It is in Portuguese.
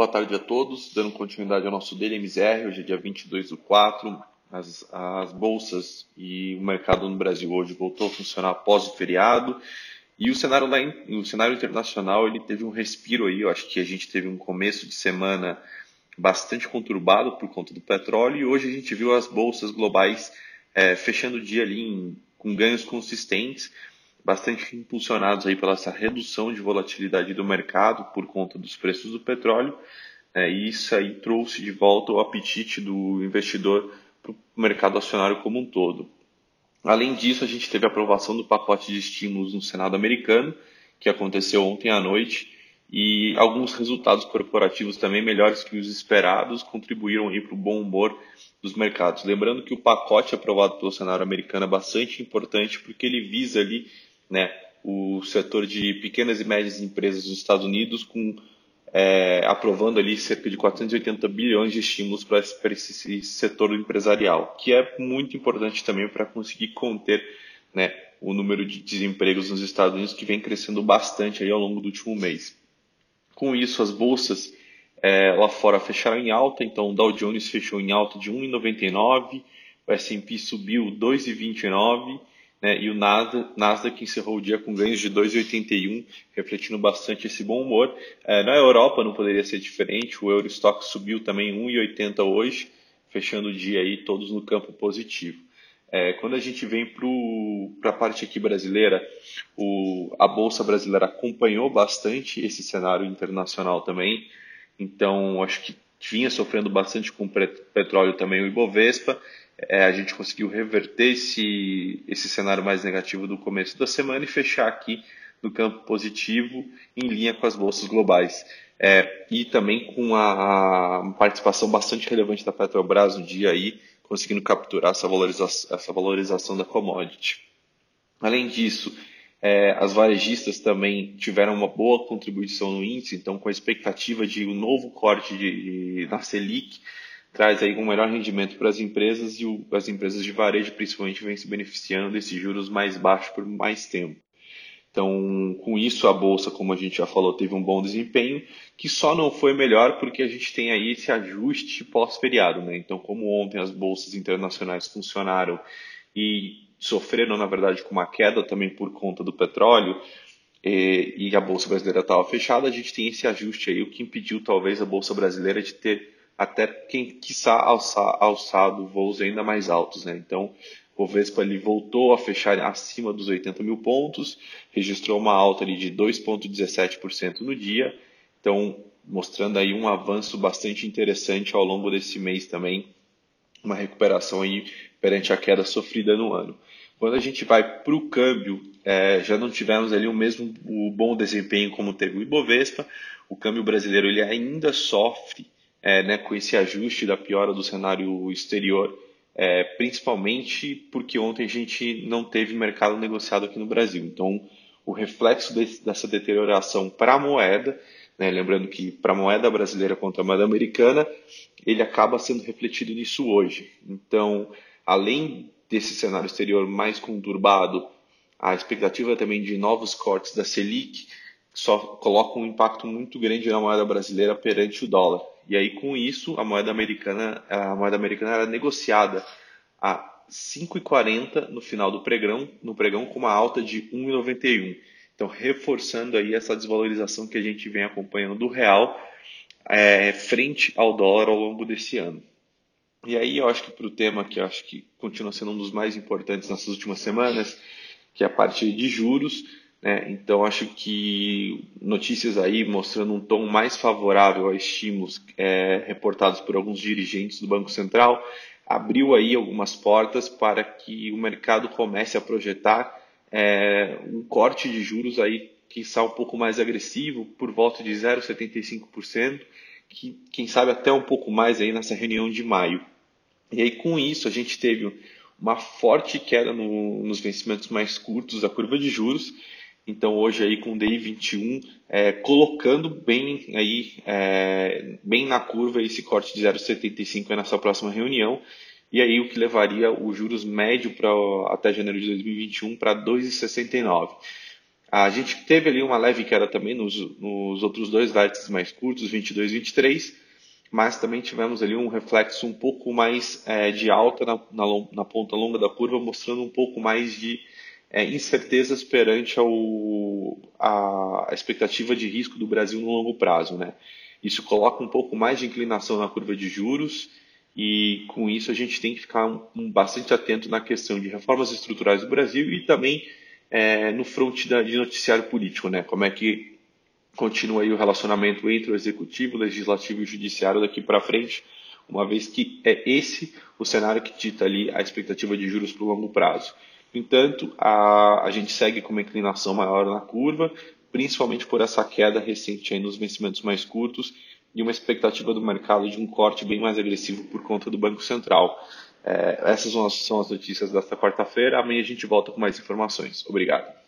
Boa tarde a todos, dando continuidade ao nosso DLMZR, hoje é dia 22 do 4, as, as bolsas e o mercado no Brasil hoje voltou a funcionar após o feriado, e o cenário lá, o cenário internacional, ele teve um respiro aí, eu acho que a gente teve um começo de semana bastante conturbado por conta do petróleo, e hoje a gente viu as bolsas globais é, fechando o dia ali em, com ganhos consistentes, bastante impulsionados aí pela essa redução de volatilidade do mercado por conta dos preços do petróleo. É, e isso aí trouxe de volta o apetite do investidor para o mercado acionário como um todo. Além disso, a gente teve a aprovação do pacote de estímulos no Senado americano, que aconteceu ontem à noite, e alguns resultados corporativos também melhores que os esperados contribuíram para o bom humor dos mercados. Lembrando que o pacote aprovado pelo Senado americano é bastante importante porque ele visa ali né, o setor de pequenas e médias empresas dos Estados Unidos, com, é, aprovando ali cerca de 480 bilhões de estímulos para esse, esse setor empresarial, que é muito importante também para conseguir conter né, o número de desempregos nos Estados Unidos, que vem crescendo bastante aí ao longo do último mês. Com isso, as bolsas é, lá fora fecharam em alta, então o Dow Jones fechou em alta de 1,99, o S&P subiu 2,29 né, e o Nasdaq, encerrou o dia com ganhos de 2,81, refletindo bastante esse bom humor. É, na Europa não poderia ser diferente, o Eurostock subiu também 1,80 hoje, fechando o dia aí todos no campo positivo. É, quando a gente vem para a parte aqui brasileira, o, a Bolsa Brasileira acompanhou bastante esse cenário internacional também, então acho que vinha sofrendo bastante com o petróleo também o Ibovespa, é, a gente conseguiu reverter esse, esse cenário mais negativo do começo da semana e fechar aqui no campo positivo, em linha com as bolsas globais. É, e também com a, participação bastante relevante da Petrobras no dia aí, conseguindo capturar essa essa valorização da commodity. Além disso, é, as varejistas também tiveram uma boa contribuição no índice, então com a expectativa de um novo corte de, de, na Selic, traz aí um melhor rendimento para as empresas e o, as empresas de varejo principalmente vêm se beneficiando desses juros mais baixos por mais tempo. Então, com isso, a bolsa, como a gente já falou, teve um bom desempenho, que só não foi melhor porque a gente tem aí esse ajuste pós-feriado. Né? Então, como ontem as bolsas internacionais funcionaram e sofreram, na verdade, com uma queda também por conta do petróleo, e, e a bolsa brasileira estava fechada, a gente tem esse ajuste aí, o que impediu talvez a bolsa brasileira de ter até quem quiçá alçar, alçado voos ainda mais altos. Né? Então, o Vespa ali voltou a fechar acima dos 80 mil pontos, registrou uma alta ali de 2,17% no dia, então mostrando aí um avanço bastante interessante ao longo desse mês também, uma recuperação aí perante a queda sofrida no ano. Quando a gente vai para o câmbio, é, já não tivemos ali o mesmo o bom desempenho como teve o Ibovespa, o câmbio brasileiro ele ainda sofre é, né, com esse ajuste da piora do cenário exterior, é, principalmente porque ontem a gente não teve mercado negociado aqui no Brasil. Então, o reflexo desse, dessa deterioração para a moeda, né, lembrando que para a moeda brasileira contra a moeda americana, ele acaba sendo refletido nisso hoje. Então, além desse cenário exterior mais conturbado, a expectativa também de novos cortes da Selic só coloca um impacto muito grande na moeda brasileira perante o dólar. E aí, com isso, a moeda americana, a moeda americana era negociada a 5,40 no final do pregão, no pregão com uma alta de 1,91. Então, reforçando aí essa desvalorização que a gente vem acompanhando do real é, frente ao dólar ao longo desse ano. E aí, eu acho que para o tema que eu acho que continua sendo um dos mais importantes nessas últimas semanas, que é a parte de juros, né? Então, acho que notícias aí mostrando um tom mais favorável a estímulos é, reportados por alguns dirigentes do Banco Central abriu aí algumas portas para que o mercado comece a projetar é, um corte de juros aí que está um pouco mais agressivo, por volta de 0,75%, que quem sabe até um pouco mais aí nessa reunião de maio. E aí com isso a gente teve uma forte queda no, nos vencimentos mais curtos da curva de juros, então hoje aí com o DI 21 é, colocando bem aí é, bem na curva esse corte de 0,75 nessa próxima reunião e aí o que levaria os juros médio para até janeiro de 2021 para 2,69. A gente teve ali uma leve queda também nos, nos outros dois vértices mais curtos, 22 e 23, mas também tivemos ali um reflexo um pouco mais é, de alta na, na, na, ponta longa da curva, mostrando um pouco mais de é, incertezas perante ao, a, a, expectativa de risco do Brasil no longo prazo. Né? Isso coloca um pouco mais de inclinação na curva de juros e com isso a gente tem que ficar um, bastante atento na questão de reformas estruturais do Brasil e também é, no front da, de noticiário político, né? Como é que continua aí o relacionamento entre o executivo, o legislativo e o judiciário daqui para frente, uma vez que é esse o cenário que dita ali a expectativa de juros para o longo prazo. No entanto, a, a gente segue com uma inclinação maior na curva, principalmente por essa queda recente nos vencimentos mais curtos e uma expectativa do mercado de um corte bem mais agressivo por conta do Banco Central. É, essas são as, são as notícias desta quarta-feira. Amanhã a gente volta com mais informações. Obrigado.